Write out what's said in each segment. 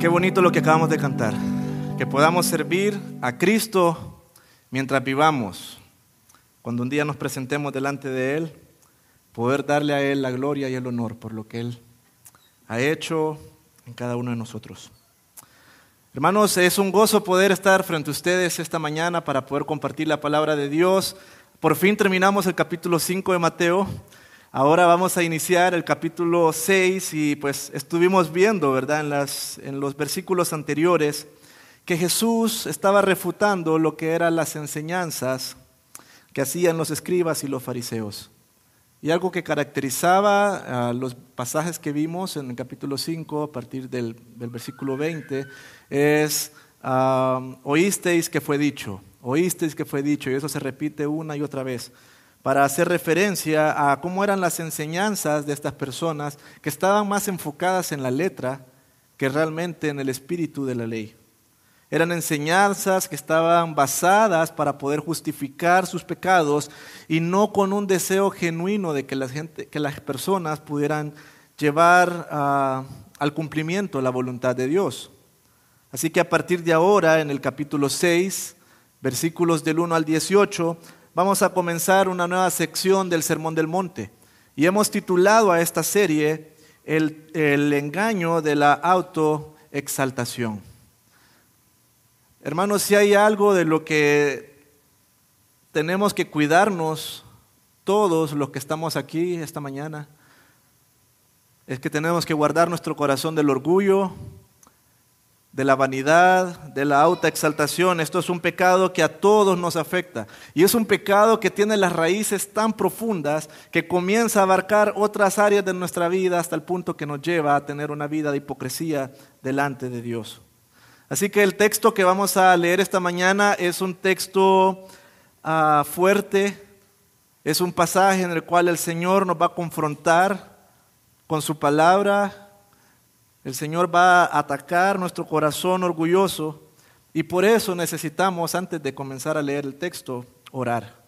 Qué bonito lo que acabamos de cantar. Que podamos servir a Cristo mientras vivamos. Cuando un día nos presentemos delante de Él, poder darle a Él la gloria y el honor por lo que Él ha hecho en cada uno de nosotros. Hermanos, es un gozo poder estar frente a ustedes esta mañana para poder compartir la palabra de Dios. Por fin terminamos el capítulo 5 de Mateo. Ahora vamos a iniciar el capítulo 6 y pues estuvimos viendo, ¿verdad? En, los versículos anteriores que Jesús estaba refutando lo que eran las enseñanzas que hacían los escribas y los fariseos. Y algo que caracterizaba los pasajes que vimos en el capítulo 5, a partir del, versículo 20, es, oísteis que fue dicho, oísteis que fue dicho, y eso se repite una y otra vez para hacer referencia a cómo eran las enseñanzas de estas personas que estaban más enfocadas en la letra que realmente en el espíritu de la ley. Eran enseñanzas que estaban basadas para poder justificar sus pecados y no con un deseo genuino de que, la que las personas pudieran llevar ah, al cumplimiento la voluntad de Dios. Así que a partir de ahora, en el capítulo 6, versículos del 1 al 18, vamos a comenzar una nueva sección del Sermón del Monte. Y hemos titulado a esta serie El, engaño de la autoexaltación. Hermanos, si hay algo de lo que tenemos que cuidarnos todos los que estamos aquí esta mañana, es que tenemos que guardar nuestro corazón del orgullo, de la vanidad, de la alta exaltación. Esto es un pecado que a todos nos afecta. Y es un pecado que tiene las raíces tan profundas que comienza a abarcar otras áreas de nuestra vida hasta el punto que nos lleva a tener una vida de hipocresía delante de Dios. Así que el texto que vamos a leer esta mañana es un texto ah, fuerte, es un pasaje en el cual el Señor nos va a confrontar con su palabra el Señor va a atacar nuestro corazón orgulloso y por eso necesitamos, antes de comenzar a leer el texto, orar.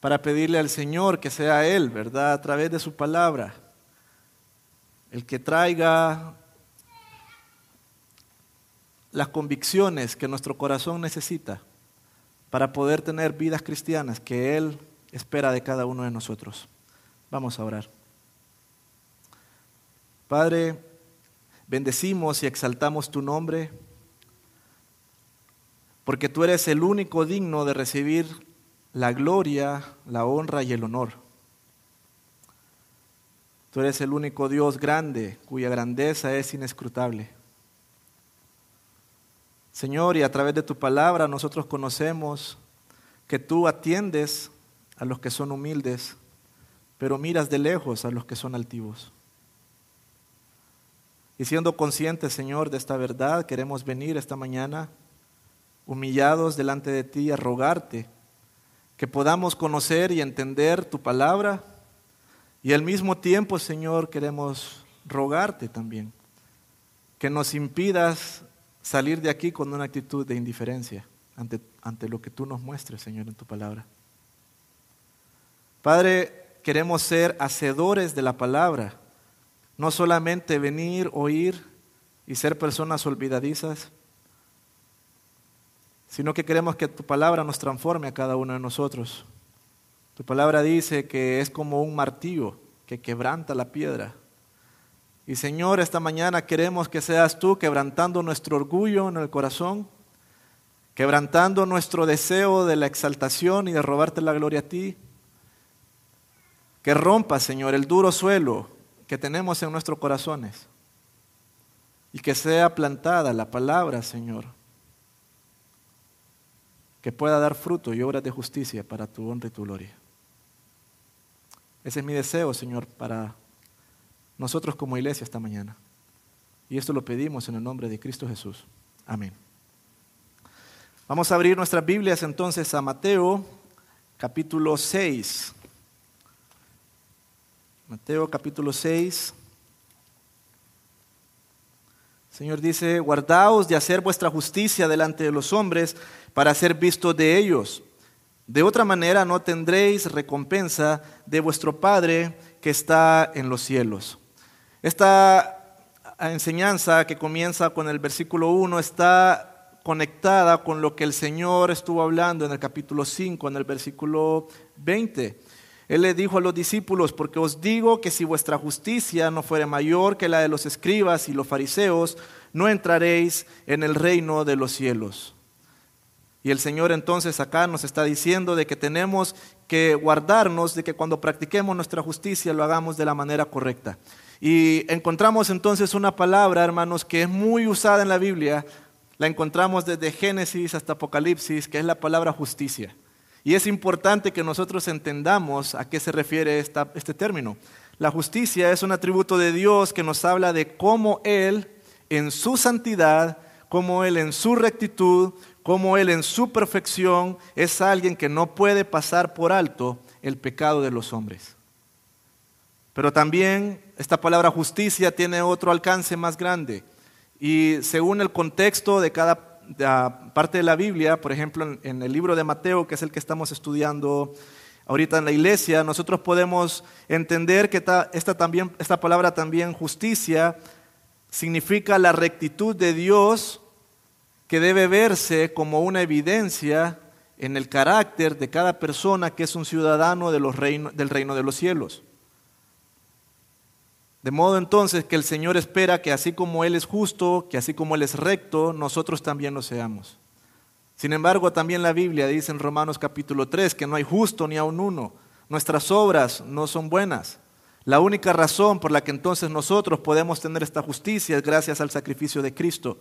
Para pedirle al Señor que sea Él, ¿verdad? A través de su palabra. El que traiga las convicciones que nuestro corazón necesita para poder tener vidas cristianas que Él espera de cada uno de nosotros. Vamos a orar. Padre, Bendecimos y exaltamos tu nombre, porque tú eres el único digno de recibir la gloria, la honra y el honor. Tú eres el único Dios grande, cuya grandeza es inescrutable. Señor, y a través de tu palabra nosotros conocemos que tú atiendes a los que son humildes, pero miras de lejos a los que son altivos. Y siendo conscientes, Señor, de esta verdad, queremos venir esta mañana humillados delante de ti a rogarte que podamos conocer y entender tu palabra y al mismo tiempo, Señor, queremos rogarte también que nos impidas salir de aquí con una actitud de indiferencia ante, ante lo que tú nos muestres, Señor, en tu palabra. Padre, queremos ser hacedores de la palabra no solamente venir, oír y ser personas olvidadizas, sino que queremos que tu palabra nos transforme a cada uno de nosotros. Tu palabra dice que es como un martillo que quebranta la piedra. Y Señor, esta mañana queremos que seas tú quebrantando nuestro orgullo en el corazón, quebrantando nuestro deseo de la exaltación y de robarte la gloria a ti. Que rompa, Señor, el duro suelo que tenemos en nuestros corazones y que sea plantada la palabra, Señor, que pueda dar fruto y obras de justicia para tu honra y tu gloria. Ese es mi deseo, Señor, para nosotros como iglesia esta mañana. Y esto lo pedimos en el nombre de Cristo Jesús. Amén. Vamos a abrir nuestras Biblias entonces a Mateo capítulo 6. Mateo capítulo 6. El Señor dice, guardaos de hacer vuestra justicia delante de los hombres para ser vistos de ellos. De otra manera no tendréis recompensa de vuestro Padre que está en los cielos. Esta enseñanza que comienza con el versículo 1 está conectada con lo que el Señor estuvo hablando en el capítulo 5, en el versículo 20. Él le dijo a los discípulos, porque os digo que si vuestra justicia no fuere mayor que la de los escribas y los fariseos, no entraréis en el reino de los cielos. Y el Señor entonces acá nos está diciendo de que tenemos que guardarnos de que cuando practiquemos nuestra justicia lo hagamos de la manera correcta. Y encontramos entonces una palabra, hermanos, que es muy usada en la Biblia, la encontramos desde Génesis hasta Apocalipsis, que es la palabra justicia. Y es importante que nosotros entendamos a qué se refiere este término. La justicia es un atributo de Dios que nos habla de cómo Él, en su santidad, cómo Él en su rectitud, cómo Él en su perfección es alguien que no puede pasar por alto el pecado de los hombres. Pero también esta palabra justicia tiene otro alcance más grande. Y según el contexto de cada parte de la Biblia, por ejemplo en, el libro de Mateo, que es el que estamos estudiando ahorita en la iglesia, nosotros podemos entender que esta, también, esta palabra también justicia significa la rectitud de Dios que debe verse como una evidencia en el carácter de cada persona que es un ciudadano del reino de los cielos. De modo entonces que el Señor espera que así como Él es justo, que así como Él es recto, nosotros también lo seamos. Sin embargo, también la Biblia dice en Romanos capítulo 3 que no hay justo ni aun uno. Nuestras obras no son buenas. La única razón por la que entonces nosotros podemos tener esta justicia es gracias al sacrificio de Cristo.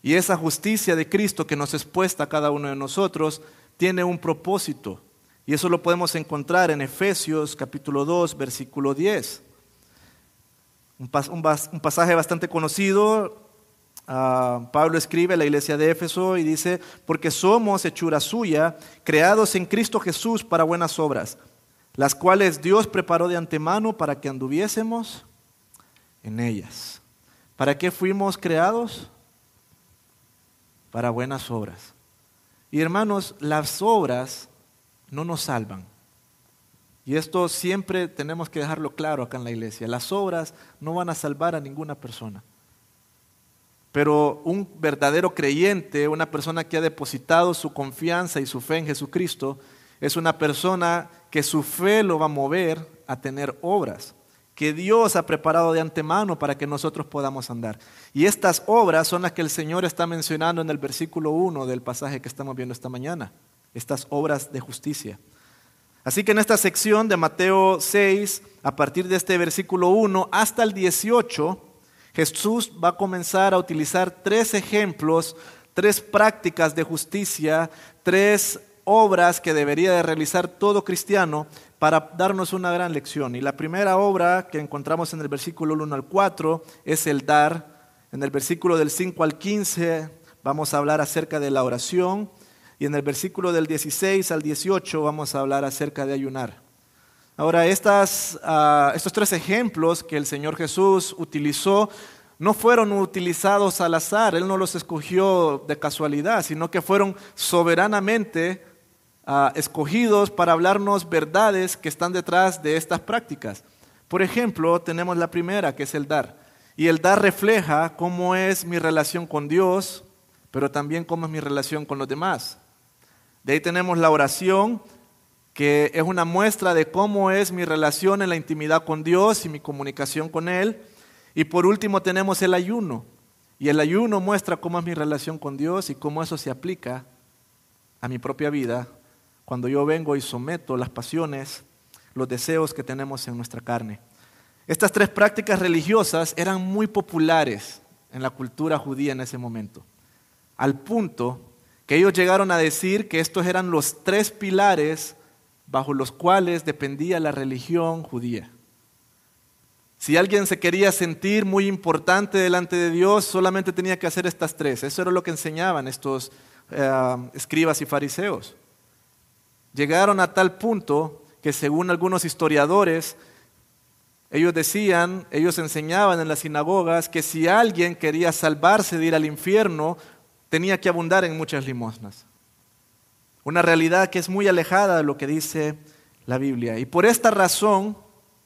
Y esa justicia de Cristo que nos es puesta a cada uno de nosotros tiene un propósito. Y eso lo podemos encontrar en Efesios capítulo 2, versículo 10. Un, pasaje bastante conocido. Ah, Pablo escribe a la iglesia de Éfeso y dice, porque somos hechura suya, creados en Cristo Jesús para buenas obras, las cuales Dios preparó de antemano para que anduviésemos en ellas. ¿Para qué fuimos creados? Para buenas obras. Y hermanos, las obras no nos salvan. Y esto siempre tenemos que dejarlo claro acá en la iglesia. Las obras no van a salvar a ninguna persona. Pero un verdadero creyente, una persona que ha depositado su confianza y su fe en Jesucristo, es una persona que su fe lo va a mover a tener obras que Dios ha preparado de antemano para que nosotros podamos andar. Y estas obras son las que el Señor está mencionando en el versículo 1 del pasaje que estamos viendo esta mañana, estas obras de justicia. Así que en esta sección de Mateo 6, a partir de este versículo 1 hasta el 18, Jesús va a comenzar a utilizar tres ejemplos, tres prácticas de justicia, tres obras que debería de realizar todo cristiano para darnos una gran lección. Y la primera obra que encontramos en el versículo 1 al 4 es el dar. En el versículo del 5 al 15 vamos a hablar acerca de la oración. Y en el versículo del 16 al 18 vamos a hablar acerca de ayunar. Ahora, ah, estos tres ejemplos que el Señor Jesús utilizó no fueron utilizados al azar, Él no los escogió de casualidad, sino que fueron soberanamente ah, escogidos para hablarnos verdades que están detrás de estas prácticas. Por ejemplo, tenemos la primera, que es el dar. Y el dar refleja cómo es mi relación con Dios, pero también cómo es mi relación con los demás. De ahí tenemos la oración, que es una muestra de cómo es mi relación en la intimidad con Dios y mi comunicación con Él. Y por último tenemos el ayuno. Y el ayuno muestra cómo es mi relación con Dios y cómo eso se aplica a mi propia vida cuando yo vengo y someto las pasiones, los deseos que tenemos en nuestra carne. Estas tres prácticas religiosas eran muy populares en la cultura judía en ese momento, al punto que ellos llegaron a decir que estos eran los tres pilares bajo los cuales dependía la religión judía. Si alguien se quería sentir muy importante delante de Dios, solamente tenía que hacer estas tres. Eso era lo que enseñaban estos eh, escribas y fariseos. Llegaron a tal punto que según algunos historiadores, ellos decían, ellos enseñaban en las sinagogas que si alguien quería salvarse de ir al infierno, tenía que abundar en muchas limosnas. Una realidad que es muy alejada de lo que dice la Biblia. Y por esta razón,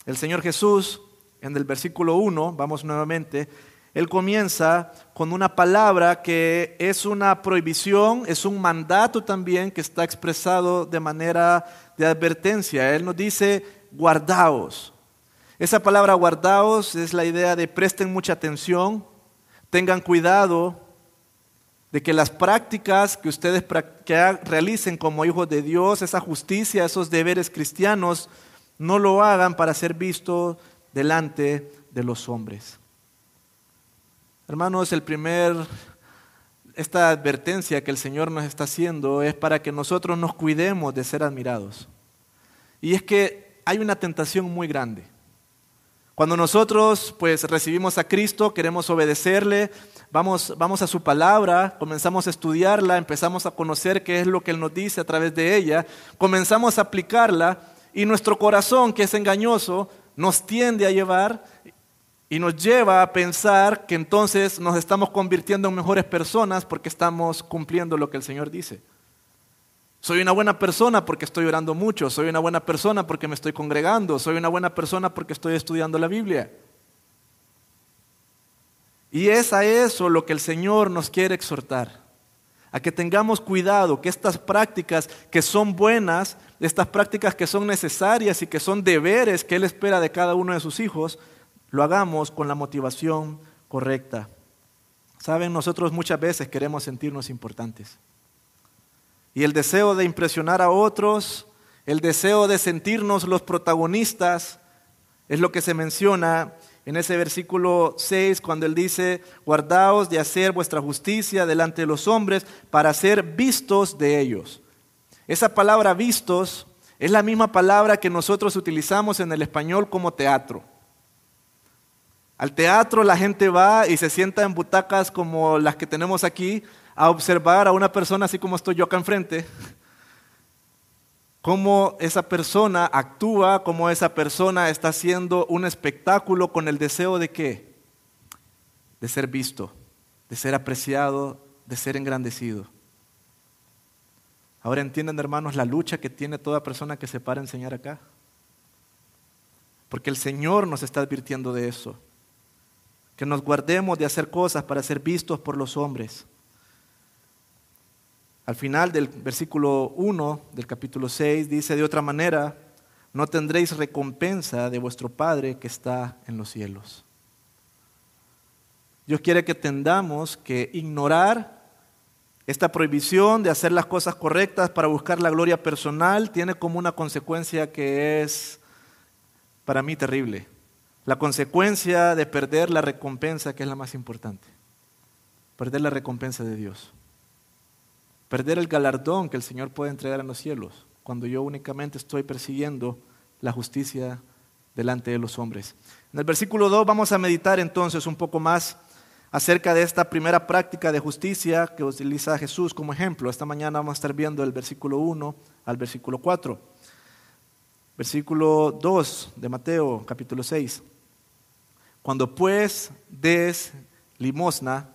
el Señor Jesús en el versículo 1, vamos nuevamente, él comienza con una palabra que es una prohibición, es un mandato también que está expresado de manera de advertencia. Él nos dice, guardaos. Esa palabra guardaos es la idea de presten mucha atención, tengan cuidado de que las prácticas que ustedes realicen como hijos de Dios, esa justicia, esos deberes cristianos, no lo hagan para ser vistos delante de los hombres. Hermanos, el primer, esta advertencia que el Señor nos está haciendo es para que nosotros nos cuidemos de ser admirados. Y es que hay una tentación muy grande. Cuando nosotros pues recibimos a Cristo, queremos obedecerle, vamos, vamos a su palabra, comenzamos a estudiarla, empezamos a conocer qué es lo que Él nos dice a través de ella, comenzamos a aplicarla y nuestro corazón, que es engañoso, nos tiende a llevar y nos lleva a pensar que entonces nos estamos convirtiendo en mejores personas porque estamos cumpliendo lo que el Señor dice. Soy una buena persona porque estoy orando mucho, soy una buena persona porque me estoy congregando, soy una buena persona porque estoy estudiando la Biblia. Y es a eso lo que el Señor nos quiere exhortar, a que tengamos cuidado, que estas prácticas que son buenas, estas prácticas que son necesarias y que son deberes que Él espera de cada uno de sus hijos, lo hagamos con la motivación correcta. Saben, nosotros muchas veces queremos sentirnos importantes. Y el deseo de impresionar a otros, el deseo de sentirnos los protagonistas, es lo que se menciona en ese versículo 6 cuando él dice, guardaos de hacer vuestra justicia delante de los hombres para ser vistos de ellos. Esa palabra vistos es la misma palabra que nosotros utilizamos en el español como teatro. Al teatro la gente va y se sienta en butacas como las que tenemos aquí a observar a una persona así como estoy yo acá enfrente. Cómo esa persona actúa, cómo esa persona está haciendo un espectáculo con el deseo de qué? De ser visto, de ser apreciado, de ser engrandecido. Ahora entienden, hermanos, la lucha que tiene toda persona que se para a enseñar acá. Porque el Señor nos está advirtiendo de eso que nos guardemos de hacer cosas para ser vistos por los hombres. Al final del versículo 1 del capítulo 6 dice de otra manera, no tendréis recompensa de vuestro Padre que está en los cielos. Dios quiere que tendamos que ignorar esta prohibición de hacer las cosas correctas para buscar la gloria personal, tiene como una consecuencia que es para mí terrible. La consecuencia de perder la recompensa, que es la más importante. Perder la recompensa de Dios. Perder el galardón que el Señor puede entregar en los cielos, cuando yo únicamente estoy persiguiendo la justicia delante de los hombres. En el versículo 2 vamos a meditar entonces un poco más acerca de esta primera práctica de justicia que utiliza Jesús como ejemplo. Esta mañana vamos a estar viendo el versículo 1 al versículo 4. Versículo 2 de Mateo capítulo 6. Cuando pues des limosna,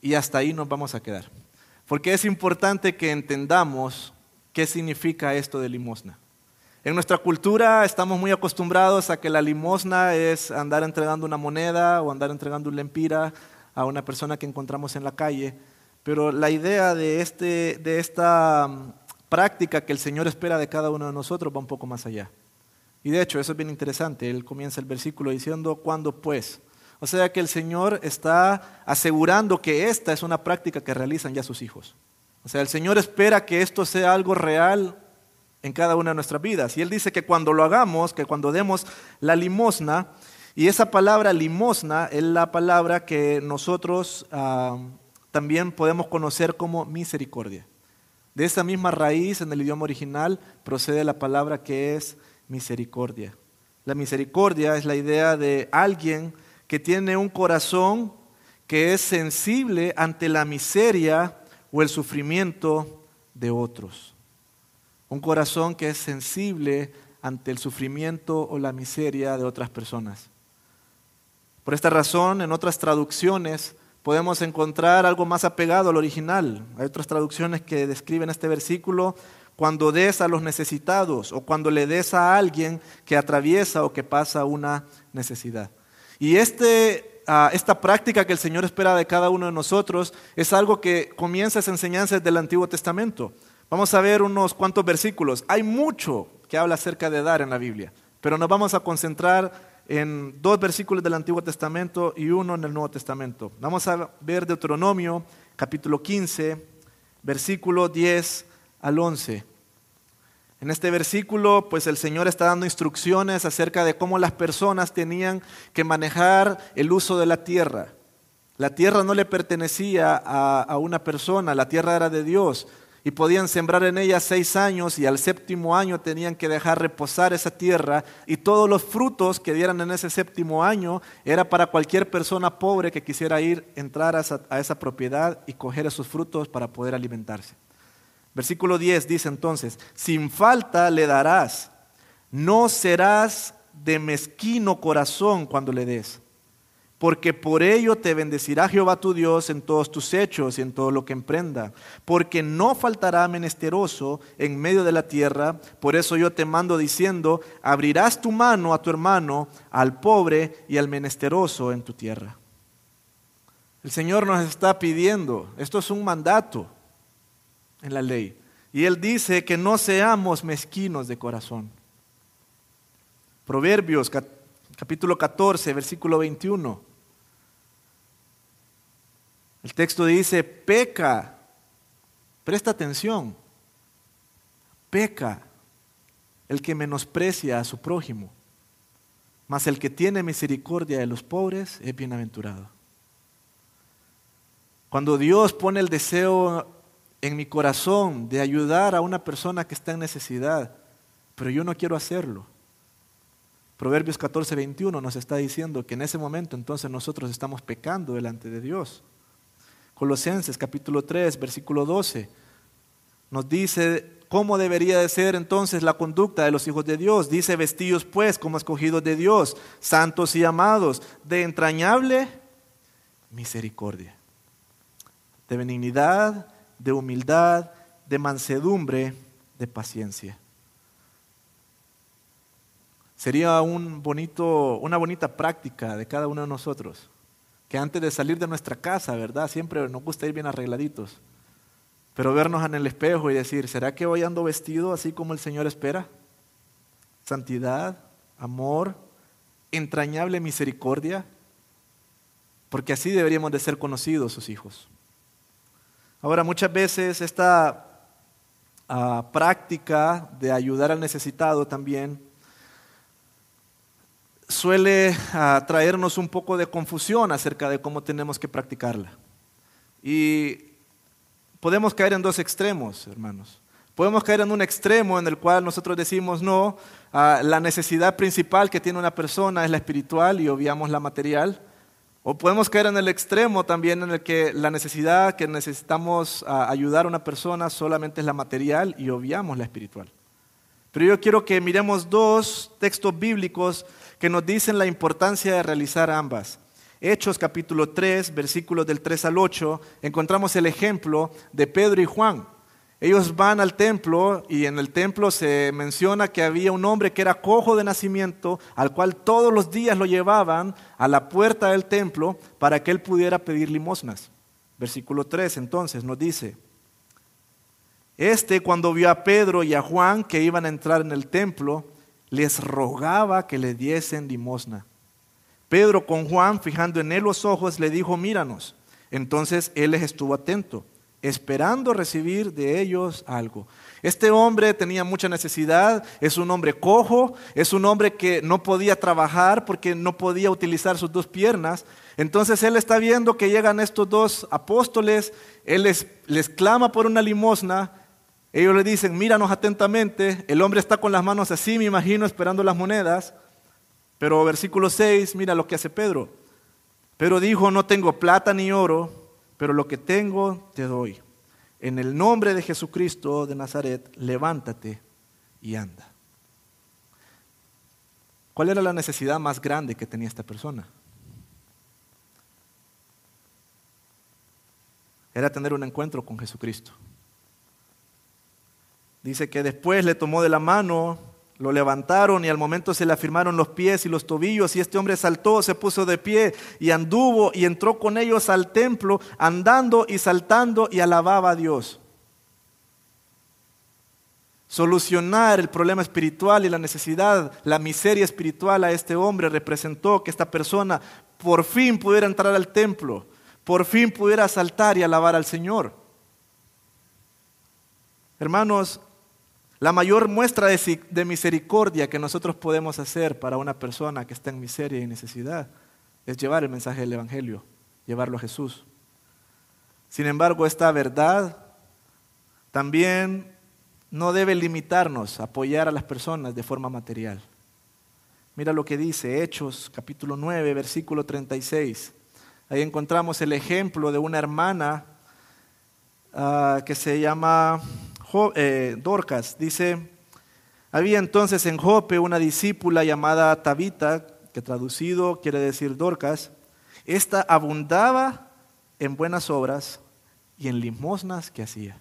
y hasta ahí nos vamos a quedar. Porque es importante que entendamos qué significa esto de limosna. En nuestra cultura estamos muy acostumbrados a que la limosna es andar entregando una moneda o andar entregando un lempira a una persona que encontramos en la calle, pero la idea de, este, de esta mm, práctica que el Señor espera de cada uno de nosotros va un poco más allá. Y de hecho, eso es bien interesante. Él comienza el versículo diciendo, ¿cuándo pues? O sea que el Señor está asegurando que esta es una práctica que realizan ya sus hijos. O sea, el Señor espera que esto sea algo real en cada una de nuestras vidas. Y Él dice que cuando lo hagamos, que cuando demos la limosna, y esa palabra limosna es la palabra que nosotros ah, también podemos conocer como misericordia. De esa misma raíz en el idioma original procede la palabra que es misericordia. La misericordia es la idea de alguien que tiene un corazón que es sensible ante la miseria o el sufrimiento de otros. Un corazón que es sensible ante el sufrimiento o la miseria de otras personas. Por esta razón, en otras traducciones podemos encontrar algo más apegado al original. Hay otras traducciones que describen este versículo cuando des a los necesitados o cuando le des a alguien que atraviesa o que pasa una necesidad. Y este, ah, esta práctica que el Señor espera de cada uno de nosotros es algo que comienza esa enseñanza del Antiguo Testamento. Vamos a ver unos cuantos versículos. Hay mucho que habla acerca de dar en la Biblia, pero nos vamos a concentrar en dos versículos del Antiguo Testamento y uno en el Nuevo Testamento. Vamos a ver Deuteronomio capítulo 15, versículo 10 al 11. En este versículo, pues el Señor está dando instrucciones acerca de cómo las personas tenían que manejar el uso de la tierra. La tierra no le pertenecía a, una persona, la tierra era de Dios y podían sembrar en ella seis años y al séptimo año tenían que dejar reposar esa tierra y todos los frutos que dieran en ese séptimo año era para cualquier persona pobre que quisiera ir, entrar a a esa propiedad y coger esos frutos para poder alimentarse. Versículo 10 dice entonces, sin falta le darás, no serás de mezquino corazón cuando le des, porque por ello te bendecirá Jehová tu Dios en todos tus hechos y en todo lo que emprenda, porque no faltará menesteroso en medio de la tierra, por eso yo te mando diciendo, abrirás tu mano a tu hermano, al pobre y al menesteroso en tu tierra. El Señor nos está pidiendo, esto es un mandato, en la ley. Y él dice que no seamos mezquinos de corazón. Proverbios capítulo 14, versículo 21. El texto dice, peca, presta atención, peca el que menosprecia a su prójimo, mas el que tiene misericordia de los pobres es bienaventurado. Cuando Dios pone el deseo en mi corazón de ayudar a una persona que está en necesidad, pero yo no quiero hacerlo. Proverbios 14, 21 nos está diciendo que en ese momento entonces nosotros estamos pecando delante de Dios. Colosenses capítulo 3, versículo 12, nos dice cómo debería de ser entonces la conducta de los hijos de Dios. Dice, vestidos pues como escogidos de Dios, santos y amados, de entrañable misericordia, de benignidad, de humildad, de mansedumbre, de paciencia. Sería un bonito, una bonita práctica de cada uno de nosotros, que antes de salir de nuestra casa, ¿verdad? Siempre nos gusta ir bien arregladitos, pero vernos en el espejo y decir, ¿será que hoy ando vestido así como el Señor espera? Santidad, amor, entrañable misericordia, porque así deberíamos de ser conocidos sus hijos. Ahora, muchas veces esta ah, práctica de ayudar al necesitado también suele ah, traernos un poco de confusión acerca de cómo tenemos que practicarla. Y podemos caer en dos extremos, hermanos. Podemos caer en un extremo en el cual nosotros decimos, no, ah, la necesidad principal que tiene una persona es la espiritual y obviamos la material. O podemos caer en el extremo también en el que la necesidad que necesitamos ah, ayudar a una persona solamente es la material y obviamos la espiritual. Pero yo quiero que miremos dos textos bíblicos que nos dicen la importancia de realizar ambas. Hechos capítulo 3, versículos del 3 al 8, encontramos el ejemplo de Pedro y Juan. Ellos van al templo y en el templo se menciona que había un hombre que era cojo de nacimiento, al cual todos los días lo llevaban a la puerta del templo para que él pudiera pedir limosnas. Versículo 3 entonces nos dice, este cuando vio a Pedro y a Juan que iban a entrar en el templo, les rogaba que le diesen limosna. Pedro con Juan, fijando en él los ojos, le dijo, míranos. Entonces él les estuvo atento esperando recibir de ellos algo. Este hombre tenía mucha necesidad, es un hombre cojo, es un hombre que no podía trabajar porque no podía utilizar sus dos piernas. Entonces él está viendo que llegan estos dos apóstoles, él les, clama por una limosna, ellos le dicen, míranos atentamente, el hombre está con las manos así, me imagino, esperando las monedas, pero versículo 6, mira lo que hace Pedro. Pedro dijo, no tengo plata ni oro, pero lo que tengo te doy. En el nombre de Jesucristo de Nazaret, levántate y anda. ¿Cuál era la necesidad más grande que tenía esta persona? Era tener un encuentro con Jesucristo. Dice que después le tomó de la mano, Lo levantaron y al momento se le afirmaron los pies y los tobillos y este hombre saltó, se puso de pie y anduvo y entró con ellos al templo, andando y saltando y alababa a Dios. Solucionar el problema espiritual y la necesidad, la miseria espiritual a este hombre representó que esta persona por fin pudiera entrar al templo, por fin pudiera saltar y alabar al Señor. Hermanos, la mayor muestra de, misericordia que nosotros podemos hacer para una persona que está en miseria y necesidad es llevar el mensaje del Evangelio, llevarlo a Jesús. Sin embargo, esta verdad también no debe limitarnos a apoyar a las personas de forma material. Mira lo que dice Hechos capítulo 9, versículo 36. Ahí encontramos el ejemplo de una hermana ah, que se llama eh, Dorcas. Dice, había entonces en Jope una discípula llamada Tabita, que traducido quiere decir Dorcas. Esta abundaba en buenas obras y en limosnas que hacía.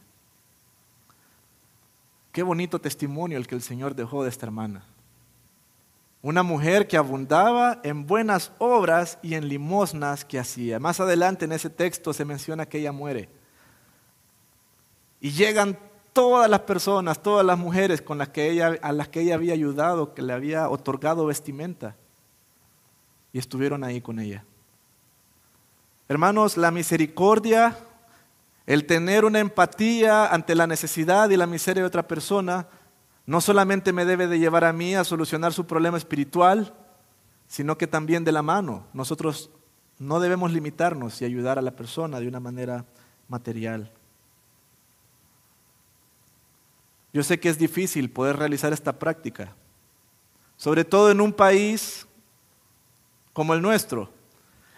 Qué bonito testimonio el que el Señor dejó de esta hermana. Una mujer que abundaba en buenas obras y en limosnas que hacía. Más adelante en ese texto se menciona que ella muere. Y llegan todas las personas, todas las mujeres con las que ella, a las que ella había ayudado, que le había otorgado vestimenta, y estuvieron ahí con ella. Hermanos, la misericordia, el tener una empatía ante la necesidad y la miseria de otra persona, no solamente me debe de llevar a mí a solucionar su problema espiritual, sino que también de la mano. Nosotros no debemos limitarnos y ayudar a la persona de una manera material. Yo sé que es difícil poder realizar esta práctica, sobre todo en un país como el nuestro,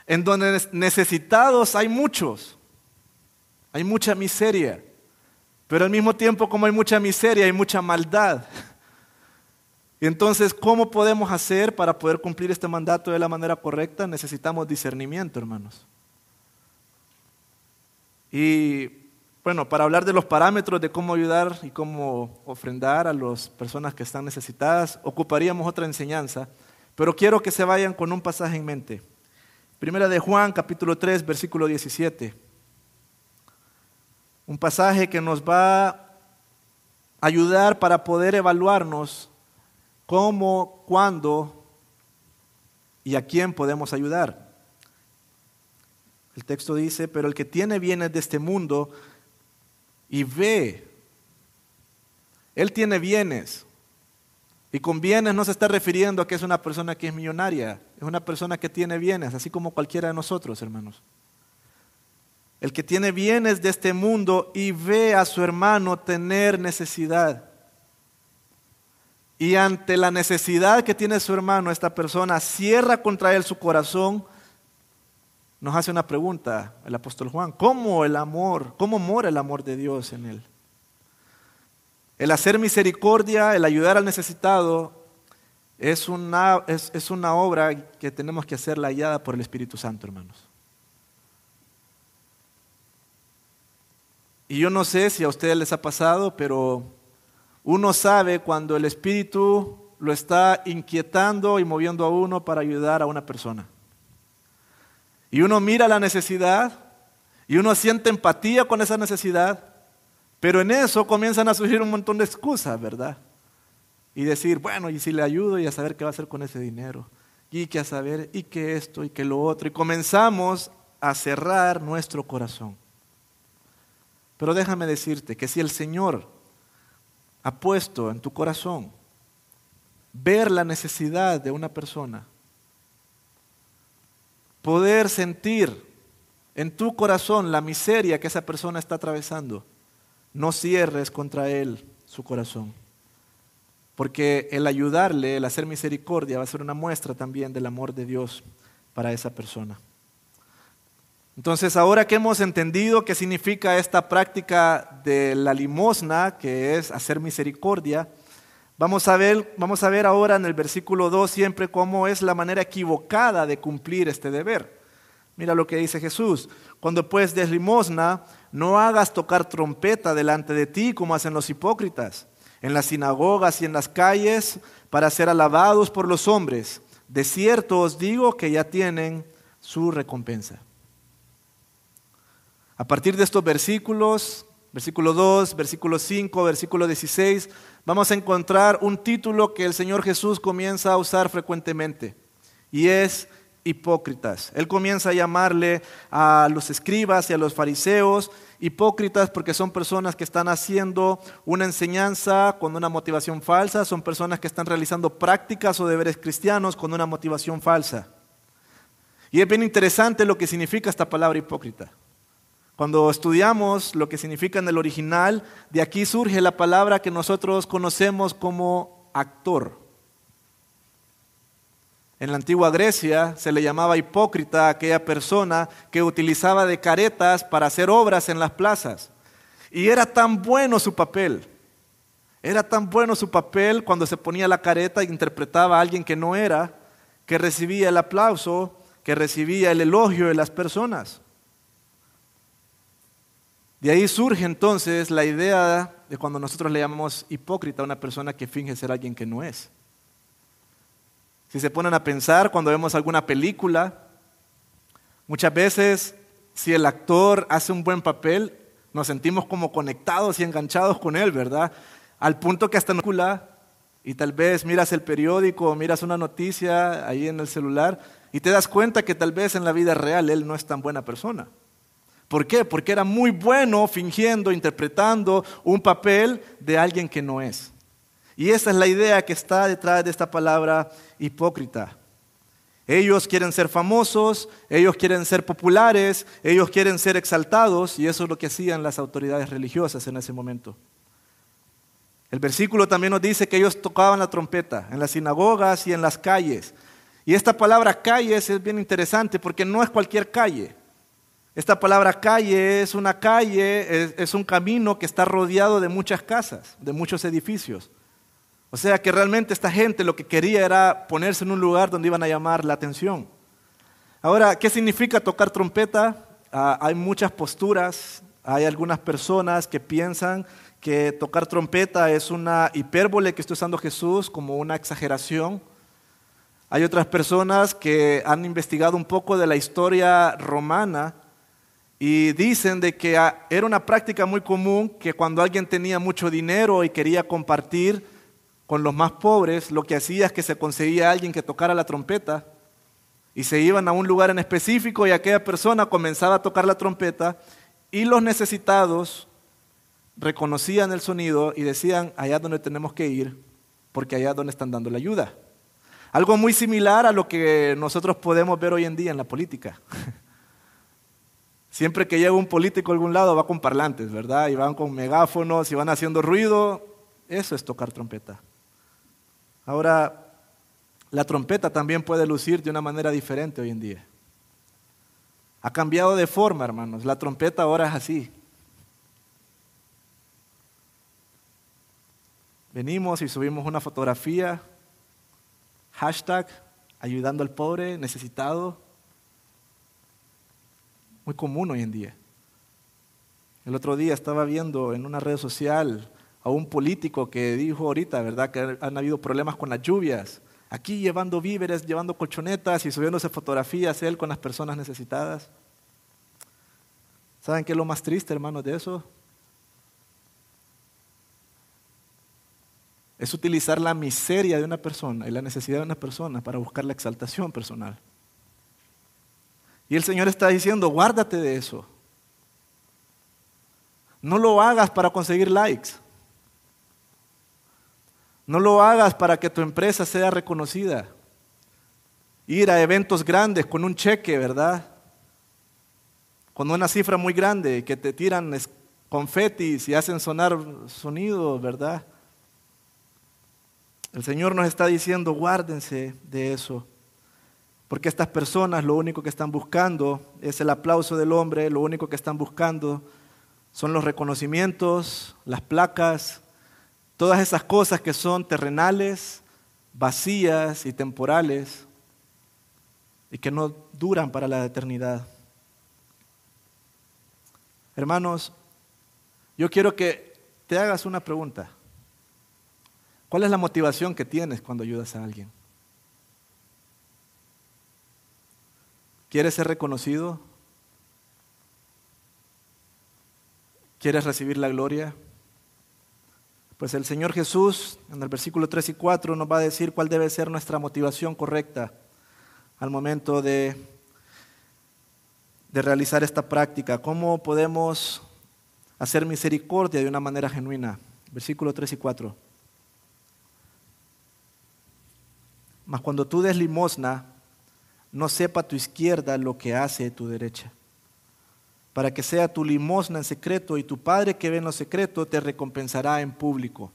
en donde necesitados hay muchos, hay mucha miseria, pero al mismo tiempo como hay mucha miseria, hay mucha maldad. Y entonces, ¿cómo podemos hacer para poder cumplir este mandato de la manera correcta? Necesitamos discernimiento, hermanos. Y bueno, para hablar de los parámetros de cómo ayudar y cómo ofrendar a las personas que están necesitadas, ocuparíamos otra enseñanza, pero quiero que se vayan con un pasaje en mente. Primera de Juan, capítulo 3, versículo 17. Un pasaje que nos va a ayudar para poder evaluarnos cómo, cuándo y a quién podemos ayudar. El texto dice, pero el que tiene bienes de este mundo y ve. Él tiene bienes. Y con bienes no se está refiriendo a que es una persona que es millonaria, es una persona que tiene bienes, así como cualquiera de nosotros, hermanos. El que tiene bienes de este mundo y ve a su hermano tener necesidad. Y ante la necesidad que tiene su hermano, esta persona cierra contra él su corazón nos hace una pregunta el apóstol Juan. ¿Cómo el amor, cómo mora el amor de Dios en él? El hacer misericordia, el ayudar al necesitado, es una, es, una obra que tenemos que hacer la guiada por el Espíritu Santo, hermanos. Y yo no sé si a ustedes les ha pasado, pero uno sabe cuando el Espíritu lo está inquietando y moviendo a uno para ayudar a una persona. Y uno mira la necesidad y uno siente empatía con esa necesidad, pero en eso comienzan a surgir un montón de excusas, ¿verdad? Y decir, bueno, y si le ayudo y a saber qué va a hacer con ese dinero, y que a saber, y que esto, y que lo otro, y comenzamos a cerrar nuestro corazón. Pero déjame decirte que si el Señor ha puesto en tu corazón ver la necesidad de una persona, poder sentir en tu corazón la miseria que esa persona está atravesando, no cierres contra él su corazón. Porque el ayudarle, el hacer misericordia, va a ser una muestra también del amor de Dios para esa persona. Entonces, ahora que hemos entendido qué significa esta práctica de la limosna, que es hacer misericordia, Vamos a, ver, vamos a ver ahora en el versículo 2 siempre cómo es la manera equivocada de cumplir este deber. Mira lo que dice Jesús. Cuando pues des limosna, no hagas tocar trompeta delante de ti como hacen los hipócritas. en las sinagogas y en las calles para ser alabados por los hombres. De cierto os digo que ya tienen su recompensa. A partir de estos versículos, versículo 2, versículo 5, versículo 16, vamos a encontrar un título que el Señor Jesús comienza a usar frecuentemente y es hipócritas. Él comienza a llamarle a los escribas y a los fariseos hipócritas porque son personas que están haciendo una enseñanza con una motivación falsa, son personas que están realizando prácticas o deberes cristianos con una motivación falsa. Y es bien interesante lo que significa esta palabra hipócrita. Cuando estudiamos lo que significa en el original, de aquí surge la palabra que nosotros conocemos como actor. En la antigua Grecia se le llamaba hipócrita a aquella persona que utilizaba de caretas para hacer obras en las plazas. Y era tan bueno su papel, era tan bueno su papel cuando se ponía la careta e interpretaba a alguien que no era, que recibía el aplauso, que recibía el elogio de las personas. De ahí surge entonces la idea de cuando nosotros le llamamos hipócrita a una persona que finge ser alguien que no es. Si se ponen a pensar cuando vemos alguna película, muchas veces si el actor hace un buen papel, nos sentimos como conectados y enganchados con él, ¿verdad? Al punto que hasta no y tal vez miras el periódico o miras una noticia ahí en el celular y te das cuenta que tal vez en la vida real él no es tan buena persona. ¿Por qué? Porque era muy bueno fingiendo, interpretando un papel de alguien que no es. Y esa es la idea que está detrás de esta palabra hipócrita. Ellos quieren ser famosos, ellos quieren ser populares, ellos quieren ser exaltados y eso es lo que hacían las autoridades religiosas en ese momento. El versículo también nos dice que ellos tocaban la trompeta en las sinagogas y en las calles. Y esta palabra calles es bien interesante porque no es cualquier calle. Esta palabra calle es una calle, es, un camino que está rodeado de muchas casas, de muchos edificios. O sea que realmente esta gente lo que quería era ponerse en un lugar donde iban a llamar la atención. Ahora, ¿qué significa tocar trompeta? Ah, hay muchas posturas, hay algunas personas que piensan que tocar trompeta es una hipérbole que está usando Jesús como una exageración. Hay otras personas que han investigado un poco de la historia romana y dicen de que ah, era una práctica muy común que cuando alguien tenía mucho dinero y quería compartir, con los más pobres, lo que hacía es que se conseguía alguien que tocara la trompeta y se iban a un lugar en específico y aquella persona comenzaba a tocar la trompeta y los necesitados reconocían el sonido y decían, allá donde tenemos que ir, porque allá donde están dando la ayuda. Algo muy similar a lo que nosotros podemos ver hoy en día en la política. Siempre que llega un político a algún lado va con parlantes, ¿verdad? Y van con megáfonos y van haciendo ruido. Eso es tocar trompeta. Ahora, la trompeta también puede lucir de una manera diferente hoy en día. Ha cambiado de forma, hermanos. La trompeta ahora es así. Venimos y subimos una fotografía, hashtag, ayudando al pobre, necesitado. Muy común hoy en día. El otro día estaba viendo en una red social a un político que dijo ahorita, ¿verdad?, que han habido problemas con las lluvias. Aquí llevando víveres, llevando colchonetas y subiéndose fotografías él con las personas necesitadas. ¿Saben qué es lo más triste, hermanos, de eso? Es utilizar la miseria de una persona y la necesidad de una persona para buscar la exaltación personal. Y el Señor está diciendo, guárdate de eso. No lo hagas para conseguir likes. No lo hagas para que tu empresa sea reconocida. Ir a eventos grandes con un cheque, ¿verdad? Con una cifra muy grande, que te tiran confetis y hacen sonar sonidos, ¿verdad? El Señor nos está diciendo, guárdense de eso. Porque estas personas lo único que están buscando es el aplauso del hombre, lo único que están buscando son los reconocimientos, las placas, Todas esas cosas que son terrenales, vacías y temporales y que no duran para la eternidad. Hermanos, yo quiero que te hagas una pregunta. ¿Cuál es la motivación que tienes cuando ayudas a alguien? ¿Quieres ser reconocido? ¿Quieres recibir la gloria? Pues el Señor Jesús en el versículo 3 y 4 nos va a decir cuál debe ser nuestra motivación correcta al momento de, de realizar esta práctica. ¿Cómo podemos hacer misericordia de una manera genuina? Versículo 3 y 4. Mas cuando tú des limosna, no sepa tu izquierda lo que hace tu derecha, para que sea tu limosna en secreto y tu Padre que ve en lo secreto te recompensará en público.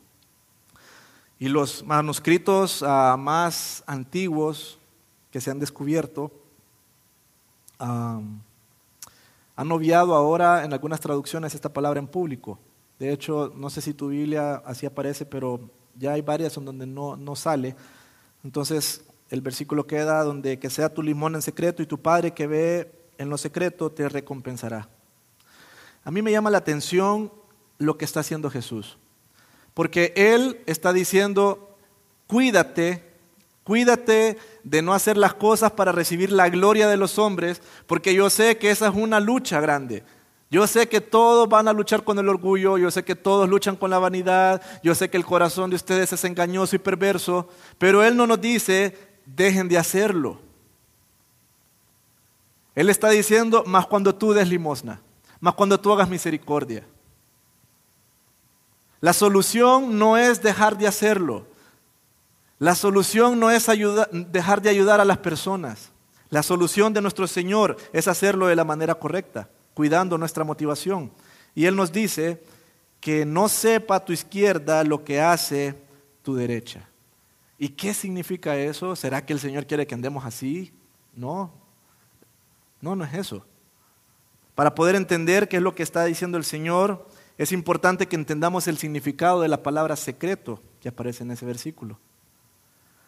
Y los manuscritos ah, más antiguos que se han descubierto han obviado ahora en algunas traducciones esta palabra en público. De hecho, no sé si tu Biblia así aparece, pero ya hay varias en donde no, no sale. Entonces el versículo queda donde que sea tu limón en secreto y tu Padre que ve en lo secreto te recompensará. A mí me llama la atención lo que está haciendo Jesús, porque Él está diciendo, cuídate, cuídate de no hacer las cosas para recibir la gloria de los hombres, porque yo sé que esa es una lucha grande. Yo sé que todos van a luchar con el orgullo, yo sé que todos luchan con la vanidad, yo sé que el corazón de ustedes es engañoso y perverso, pero Él no nos dice, dejen de hacerlo. Él está diciendo, más cuando tú des limosna, más cuando tú hagas misericordia. La solución no es dejar de hacerlo. La solución no es dejar de ayudar a las personas. La solución de nuestro Señor es hacerlo de la manera correcta cuidando nuestra motivación. Y Él nos dice que no sepa tu izquierda lo que hace tu derecha. ¿Y qué significa eso? ¿Será que el Señor quiere que andemos así? No, no, no es eso. Para poder entender qué es lo que está diciendo el Señor, es importante que entendamos el significado de la palabra secreto que aparece en ese versículo.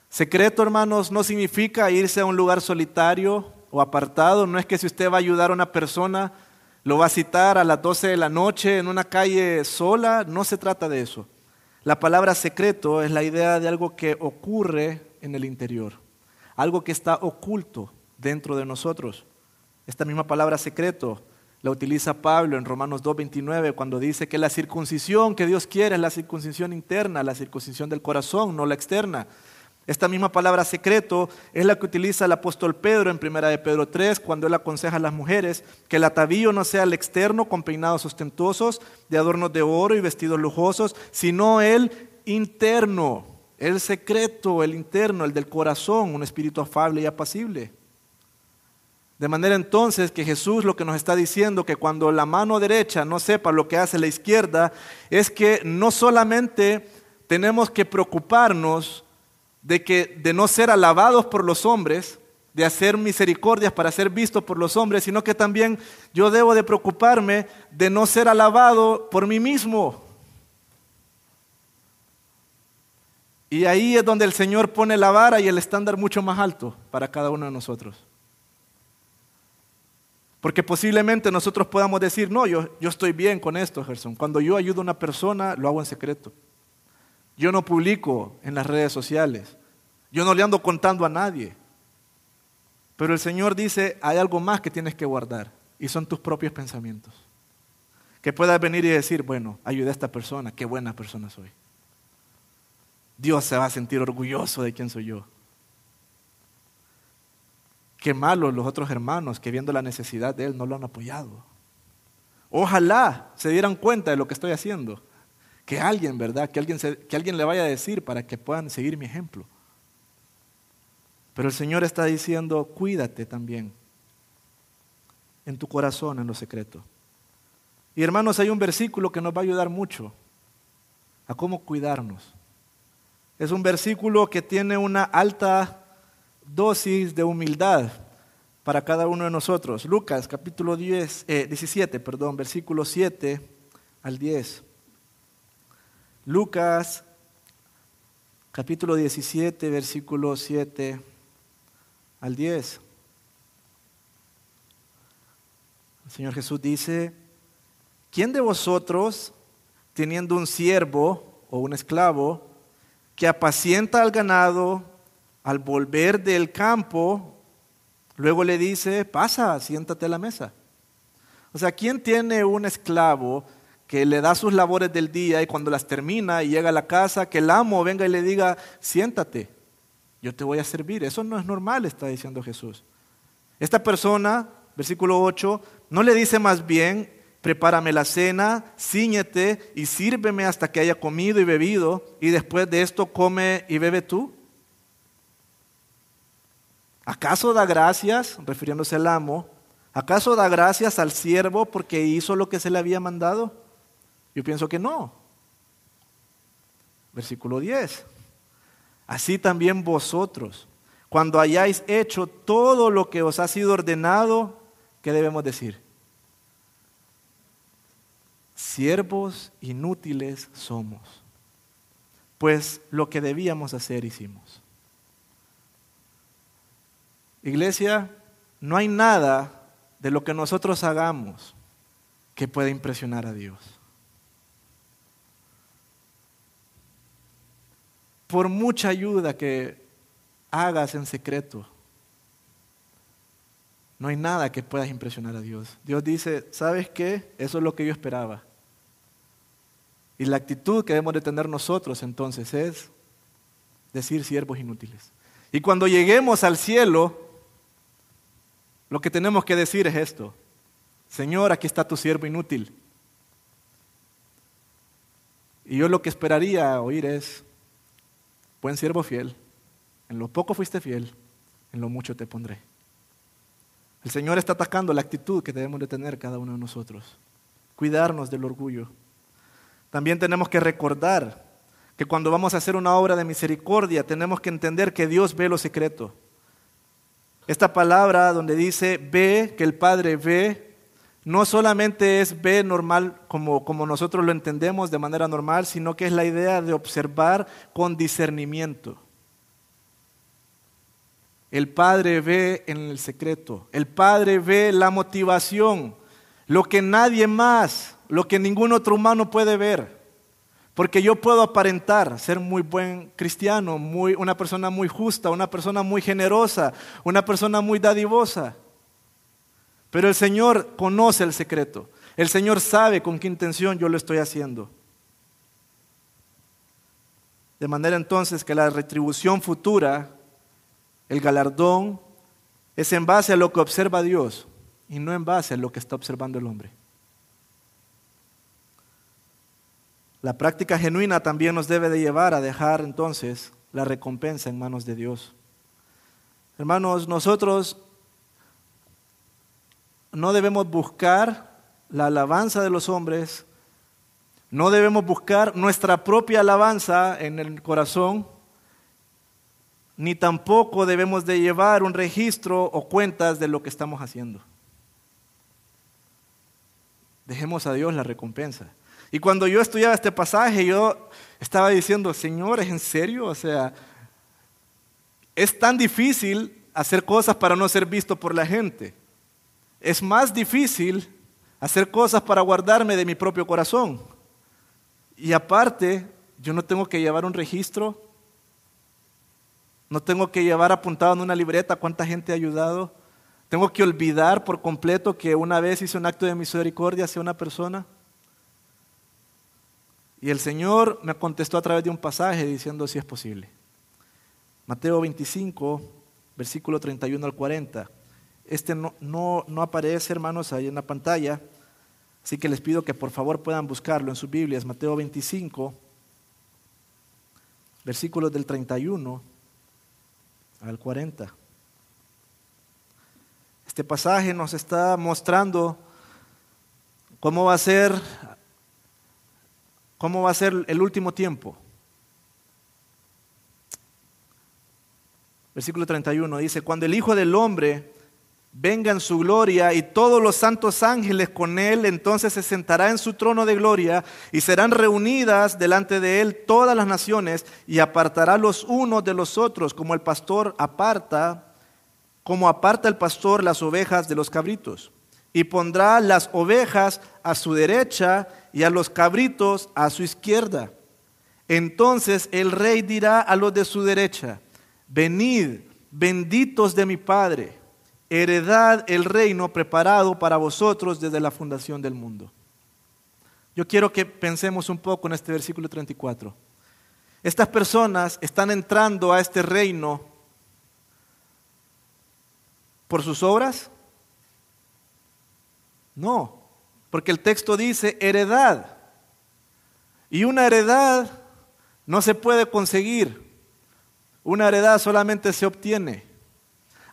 Secreto, hermanos, no significa irse a un lugar solitario o apartado. No es que si usted va a ayudar a una persona, lo va a citar a las 12 de la noche en una calle sola, no se trata de eso. La palabra secreto es la idea de algo que ocurre en el interior, algo que está oculto dentro de nosotros. Esta misma palabra secreto la utiliza Pablo en Romanos 2.29 cuando dice que la circuncisión que Dios quiere es la circuncisión interna, la circuncisión del corazón, no la externa. Esta misma palabra secreto es la que utiliza el apóstol Pedro en 1 de Pedro 3 cuando él aconseja a las mujeres que el atavío no sea el externo con peinados ostentosos, de adornos de oro y vestidos lujosos, sino el interno, el secreto, el interno, el del corazón, un espíritu afable y apacible. De manera entonces que Jesús lo que nos está diciendo que cuando la mano derecha no sepa lo que hace la izquierda es que no solamente tenemos que preocuparnos de que de no ser alabados por los hombres, de hacer misericordias para ser vistos por los hombres, sino que también yo debo de preocuparme de no ser alabado por mí mismo. Y ahí es donde el Señor pone la vara y el estándar mucho más alto para cada uno de nosotros. Porque posiblemente nosotros podamos decir, no, yo, yo estoy bien con esto, Gerson. Cuando yo ayudo a una persona, lo hago en secreto. Yo no publico en las redes sociales. Yo no le ando contando a nadie. Pero el Señor dice, hay algo más que tienes que guardar y son tus propios pensamientos. Que puedas venir y decir, bueno, ayudé a esta persona, qué buena persona soy. Dios se va a sentir orgulloso de quién soy yo. Qué malos los otros hermanos que viendo la necesidad de Él no lo han apoyado. Ojalá se dieran cuenta de lo que estoy haciendo que alguien, ¿verdad? Que alguien, que alguien le vaya a decir para que puedan seguir mi ejemplo. Pero el Señor está diciendo, cuídate también en tu corazón, en lo secreto. Y hermanos, hay un versículo que nos va a ayudar mucho a cómo cuidarnos. Es un versículo que tiene una alta dosis de humildad para cada uno de nosotros. Lucas capítulo 10, 17, eh, perdón, versículo 7 al 10. Lucas capítulo 17, versículo 7 al 10. El Señor Jesús dice, ¿quién de vosotros, teniendo un siervo o un esclavo, que apacienta al ganado, al volver del campo, luego le dice, pasa, siéntate a la mesa. O sea, ¿quién tiene un esclavo que le da sus labores del día y cuando las termina y llega a la casa, que el amo venga y le diga, siéntate, yo te voy a servir? Eso no es normal, está diciendo Jesús. Esta persona, versículo 8, no le dice más bien, prepárame la cena, ciñete y sírveme hasta que haya comido y bebido, y después de esto come y bebe tú. ¿Acaso da gracias, refiriéndose al amo, acaso da gracias al siervo porque hizo lo que se le había mandado? Yo pienso que no. Versículo 10. Así también vosotros, cuando hayáis hecho todo lo que os ha sido ordenado, ¿qué debemos decir? Siervos inútiles somos, pues lo que debíamos hacer hicimos. Iglesia, no hay nada de lo que nosotros hagamos que pueda impresionar a Dios. Por mucha ayuda que hagas en secreto, no hay nada que puedas impresionar a Dios. Dios dice, ¿sabes qué? Eso es lo que yo esperaba. Y la actitud que debemos de tener nosotros entonces es decir siervos inútiles. Y cuando lleguemos al cielo, lo que tenemos que decir es esto. Señor, aquí está tu siervo inútil. Y yo lo que esperaría oír es, buen siervo fiel, en lo poco fuiste fiel, en lo mucho te pondré. El Señor está atacando la actitud que debemos de tener cada uno de nosotros. Cuidarnos del orgullo. También tenemos que recordar que cuando vamos a hacer una obra de misericordia tenemos que entender que Dios ve lo secreto. Esta palabra donde dice ve, que el Padre ve, no solamente es ve normal como, como nosotros lo entendemos de manera normal, sino que es la idea de observar con discernimiento. El Padre ve en el secreto, el Padre ve la motivación, lo que nadie más, lo que ningún otro humano puede ver. Porque yo puedo aparentar ser muy buen cristiano, muy, una persona muy justa, una persona muy generosa, una persona muy dadivosa. Pero el Señor conoce el secreto. El Señor sabe con qué intención yo lo estoy haciendo. De manera entonces que la retribución futura, el galardón, es en base a lo que observa Dios y no en base a lo que está observando el hombre. La práctica genuina también nos debe de llevar a dejar entonces la recompensa en manos de Dios. Hermanos, nosotros no debemos buscar la alabanza de los hombres, no debemos buscar nuestra propia alabanza en el corazón, ni tampoco debemos de llevar un registro o cuentas de lo que estamos haciendo. Dejemos a Dios la recompensa. Y cuando yo estudiaba este pasaje, yo estaba diciendo, Señor, ¿es en serio? O sea, es tan difícil hacer cosas para no ser visto por la gente. Es más difícil hacer cosas para guardarme de mi propio corazón. Y aparte, yo no tengo que llevar un registro, no tengo que llevar apuntado en una libreta cuánta gente ha ayudado. Tengo que olvidar por completo que una vez hice un acto de misericordia hacia una persona. Y el Señor me contestó a través de un pasaje diciendo si es posible. Mateo 25, versículo 31 al 40. Este no, no, no aparece, hermanos, ahí en la pantalla. Así que les pido que por favor puedan buscarlo en sus Biblias. Mateo 25, versículos del 31 al 40. Este pasaje nos está mostrando cómo va a ser ¿Cómo va a ser el último tiempo? Versículo 31 dice, cuando el Hijo del Hombre venga en su gloria y todos los santos ángeles con él, entonces se sentará en su trono de gloria y serán reunidas delante de él todas las naciones y apartará los unos de los otros como el pastor aparta, como aparta el pastor las ovejas de los cabritos. Y pondrá las ovejas a su derecha y a los cabritos a su izquierda. Entonces el rey dirá a los de su derecha, venid, benditos de mi Padre, heredad el reino preparado para vosotros desde la fundación del mundo. Yo quiero que pensemos un poco en este versículo 34. Estas personas están entrando a este reino por sus obras. No, porque el texto dice heredad. Y una heredad no se puede conseguir. Una heredad solamente se obtiene.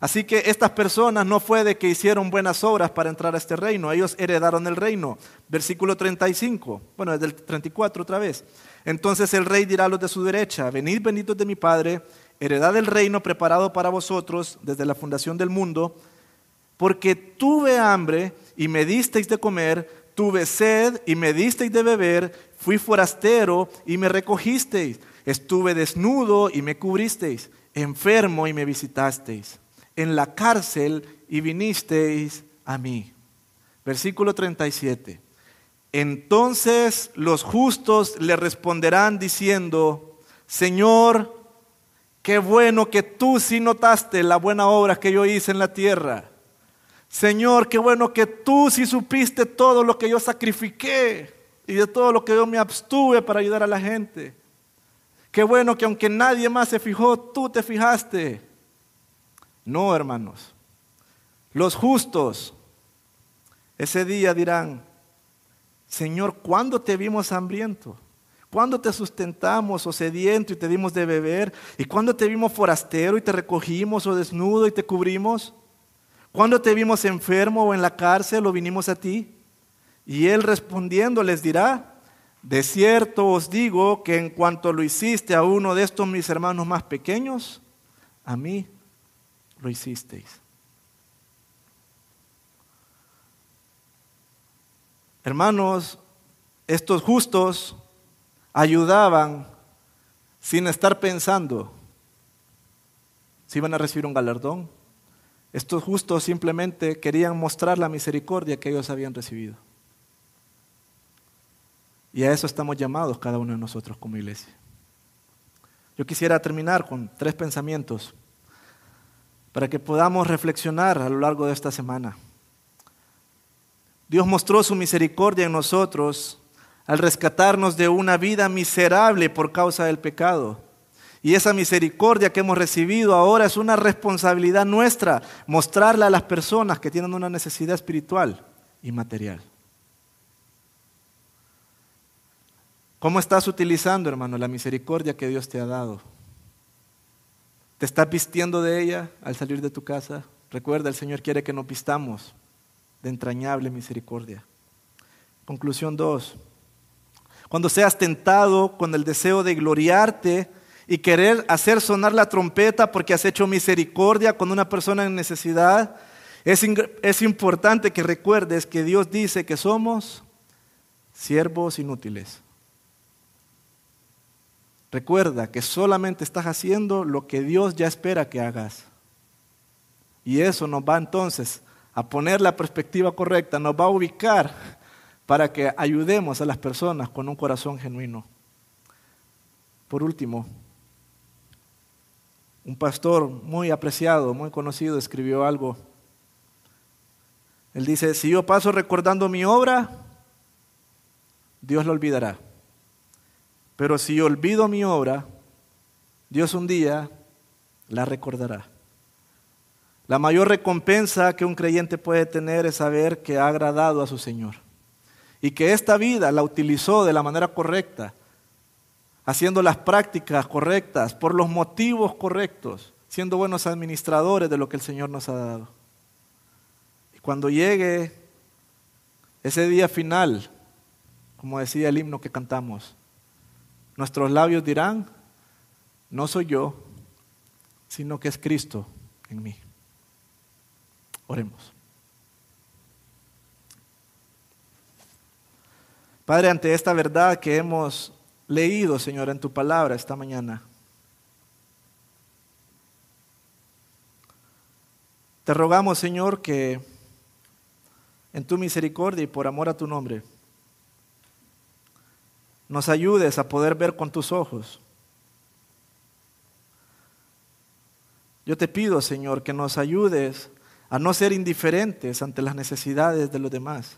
Así que estas personas no fue de que hicieron buenas obras para entrar a este reino, ellos heredaron el reino. Versículo 35, bueno, desde el 34 otra vez. Entonces el rey dirá a los de su derecha, venid benditos de mi Padre, heredad el reino preparado para vosotros desde la fundación del mundo, porque tuve hambre y me disteis de comer, tuve sed y me disteis de beber, fui forastero y me recogisteis, estuve desnudo y me cubristeis, enfermo y me visitasteis, en la cárcel y vinisteis a mí. Versículo 37. Entonces los justos le responderán diciendo, Señor, qué bueno que tú sí notaste la buena obra que yo hice en la tierra. Señor, qué bueno que tú sí supiste todo lo que yo sacrifiqué y de todo lo que yo me abstuve para ayudar a la gente. Qué bueno que aunque nadie más se fijó, tú te fijaste. No, hermanos. Los justos ese día dirán, Señor, ¿cuándo te vimos hambriento? ¿Cuándo te sustentamos o sediento y te dimos de beber? ¿Y cuándo te vimos forastero y te recogimos o desnudo y te cubrimos? ¿Cuándo te vimos enfermo o en la cárcel o vinimos a ti? Y él respondiendo les dirá, de cierto os digo que en cuanto lo hiciste a uno de estos mis hermanos más pequeños, a mí lo hicisteis. Hermanos, estos justos ayudaban sin estar pensando si iban a recibir un galardón. Estos justos simplemente querían mostrar la misericordia que ellos habían recibido. Y a eso estamos llamados cada uno de nosotros como iglesia. Yo quisiera terminar con tres pensamientos para que podamos reflexionar a lo largo de esta semana. Dios mostró su misericordia en nosotros al rescatarnos de una vida miserable por causa del pecado. Y esa misericordia que hemos recibido ahora es una responsabilidad nuestra, mostrarla a las personas que tienen una necesidad espiritual y material. ¿Cómo estás utilizando, hermano, la misericordia que Dios te ha dado? ¿Te estás vistiendo de ella al salir de tu casa? Recuerda, el Señor quiere que nos vistamos de entrañable misericordia. Conclusión 2. Cuando seas tentado con el deseo de gloriarte y querer hacer sonar la trompeta porque has hecho misericordia con una persona en necesidad, es, es importante que recuerdes que Dios dice que somos siervos inútiles. Recuerda que solamente estás haciendo lo que Dios ya espera que hagas. Y eso nos va entonces a poner la perspectiva correcta, nos va a ubicar para que ayudemos a las personas con un corazón genuino. Por último, un pastor muy apreciado, muy conocido, escribió algo. Él dice, si yo paso recordando mi obra, Dios lo olvidará. Pero si olvido mi obra, Dios un día la recordará. La mayor recompensa que un creyente puede tener es saber que ha agradado a su Señor y que esta vida la utilizó de la manera correcta, haciendo las prácticas correctas, por los motivos correctos, siendo buenos administradores de lo que el Señor nos ha dado. Y cuando llegue ese día final, como decía el himno que cantamos, nuestros labios dirán, no soy yo, sino que es Cristo en mí. Oremos. Padre, ante esta verdad que hemos leído, Señor, en tu palabra esta mañana, te rogamos, Señor, que en tu misericordia y por amor a tu nombre, nos ayudes a poder ver con tus ojos. Yo te pido, Señor, que nos ayudes a no ser indiferentes ante las necesidades de los demás.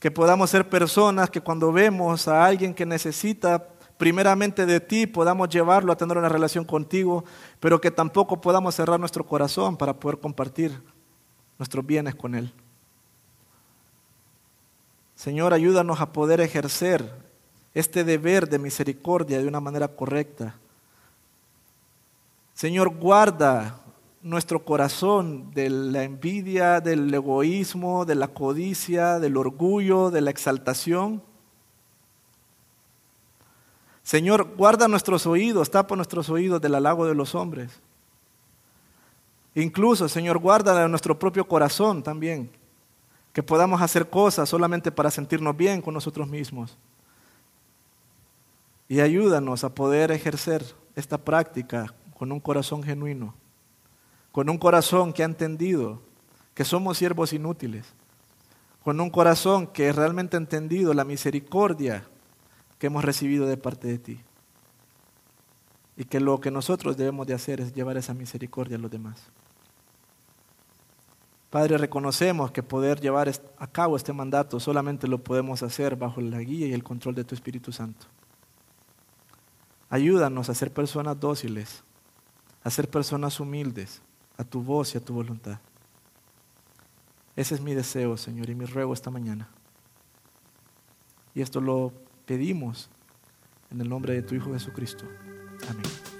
Que podamos ser personas que cuando vemos a alguien que necesita primeramente de ti, podamos llevarlo a tener una relación contigo, pero que tampoco podamos cerrar nuestro corazón para poder compartir nuestros bienes con Él. Señor, ayúdanos a poder ejercer este deber de misericordia de una manera correcta. Señor, guarda nuestro corazón de la envidia, del egoísmo, de la codicia, del orgullo, de la exaltación. Señor, guarda nuestros oídos, tapa nuestros oídos del halago de los hombres. Incluso, Señor, guarda nuestro propio corazón también, que podamos hacer cosas solamente para sentirnos bien con nosotros mismos. Y ayúdanos a poder ejercer esta práctica con un corazón genuino, con un corazón que ha entendido que somos siervos inútiles, con un corazón que realmente ha entendido la misericordia que hemos recibido de parte de ti. Y que lo que nosotros debemos de hacer es llevar esa misericordia a los demás. Padre, reconocemos que poder llevar a cabo este mandato solamente lo podemos hacer bajo la guía y el control de tu Espíritu Santo. Ayúdanos a ser personas dóciles, a ser personas humildes, a tu voz y a tu voluntad. Ese es mi deseo, Señor, y mi ruego esta mañana. Y esto lo pedimos en el nombre de tu Hijo Jesucristo. Amén.